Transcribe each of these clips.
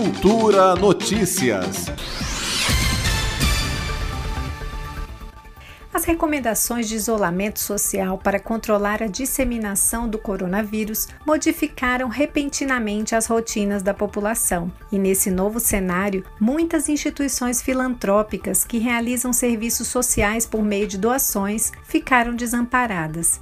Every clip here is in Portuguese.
Cultura Notícias. As recomendações de isolamento social para controlar a disseminação do coronavírus modificaram repentinamente as rotinas da população. E nesse novo cenário, muitas instituições filantrópicas que realizam serviços sociais por meio de doações ficaram desamparadas.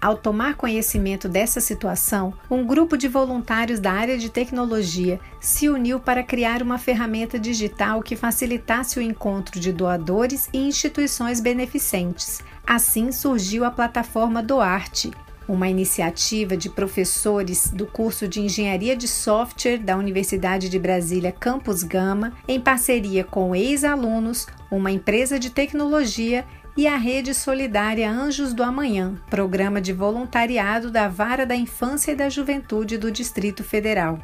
Ao tomar conhecimento dessa situação, um grupo de voluntários da área de tecnologia se uniu para criar uma ferramenta digital que facilitasse o encontro de doadores e instituições beneficentes. Assim surgiu a plataforma Doarte, uma iniciativa de professores do curso de Engenharia de Software da Universidade de Brasília Campus Gama, em parceria com ex-alunos, uma empresa de tecnologia e a Rede Solidária Anjos do Amanhã, programa de voluntariado da Vara da Infância e da Juventude do Distrito Federal.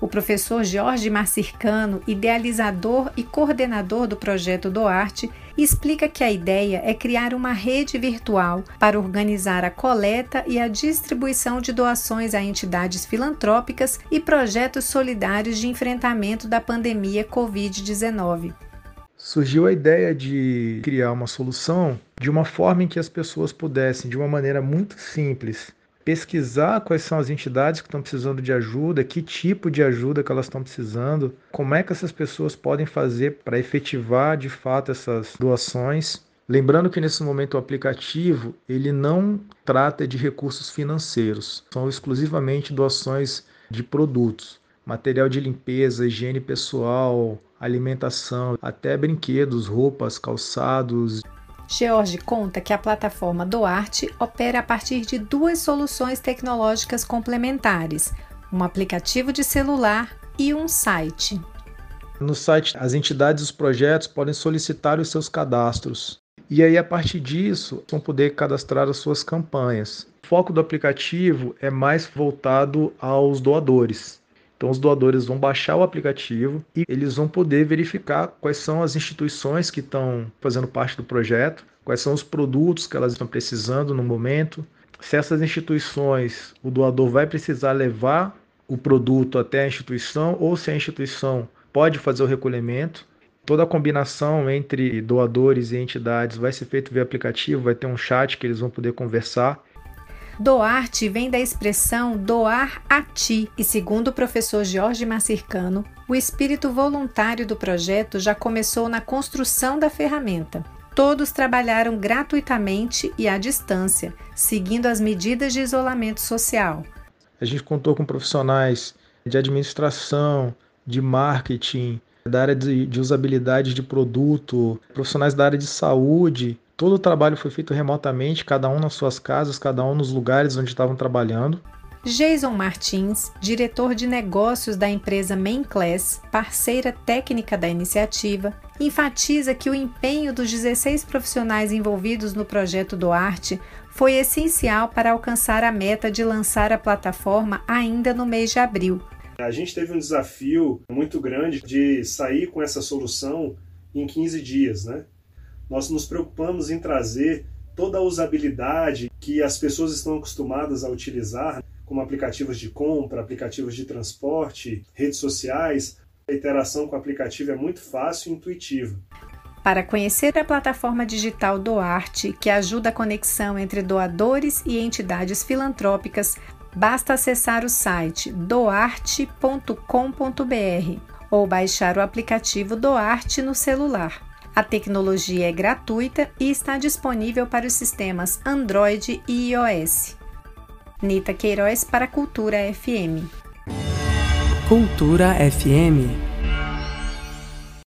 O professor Jorge Marcircano, idealizador e coordenador do projeto Doarte, explica que a ideia é criar uma rede virtual para organizar a coleta e a distribuição de doações a entidades filantrópicas e projetos solidários de enfrentamento da pandemia Covid-19 surgiu a ideia de criar uma solução de uma forma em que as pessoas pudessem, de uma maneira muito simples, pesquisar quais são as entidades que estão precisando de ajuda, que tipo de ajuda que elas estão precisando, como é que essas pessoas podem fazer para efetivar de fato essas doações. Lembrando que nesse momento o aplicativo ele não trata de recursos financeiros, são exclusivamente doações de produtos, material de limpeza, higiene pessoal, alimentação, até brinquedos, roupas, calçados. George conta que a plataforma Doarte opera a partir de duas soluções tecnológicas complementares: um aplicativo de celular e um site. No site, as entidades e os projetos podem solicitar os seus cadastros. E aí, a partir disso, vão poder cadastrar as suas campanhas. O foco do aplicativo é mais voltado aos doadores. Então, os doadores vão baixar o aplicativo e eles vão poder verificar quais são as instituições que estão fazendo parte do projeto, quais são os produtos que elas estão precisando no momento. Se essas instituições, o doador vai precisar levar o produto até a instituição ou se a instituição pode fazer o recolhimento. Toda a combinação entre doadores e entidades vai ser feita via aplicativo, vai ter um chat que eles vão poder conversar Doar-te vem da expressão doar a ti, e segundo o professor Jorge Macircano, o espírito voluntário do projeto já começou na construção da ferramenta. Todos trabalharam gratuitamente e à distância, seguindo as medidas de isolamento social. A gente contou com profissionais de administração, de marketing, da área de, de usabilidade de produto, profissionais da área de saúde, Todo o trabalho foi feito remotamente, cada um nas suas casas, cada um nos lugares onde estavam trabalhando. Jason Martins, diretor de negócios da empresa Main Class, parceira técnica da iniciativa, enfatiza que o empenho dos 16 profissionais envolvidos no projeto do Arte foi essencial para alcançar a meta de lançar a plataforma ainda no mês de abril. A gente teve um desafio muito grande de sair com essa solução em 15 dias, né? Nós nos preocupamos em trazer toda a usabilidade que as pessoas estão acostumadas a utilizar, como aplicativos de compra, aplicativos de transporte, redes sociais. A interação com o aplicativo é muito fácil e intuitiva. Para conhecer a plataforma digital Doarte, que ajuda a conexão entre doadores e entidades filantrópicas, basta acessar o site doarte.com.br ou baixar o aplicativo Doarte no celular. A tecnologia é gratuita e está disponível para os sistemas Android e iOS. Nita Queiroz para Cultura FM. Cultura FM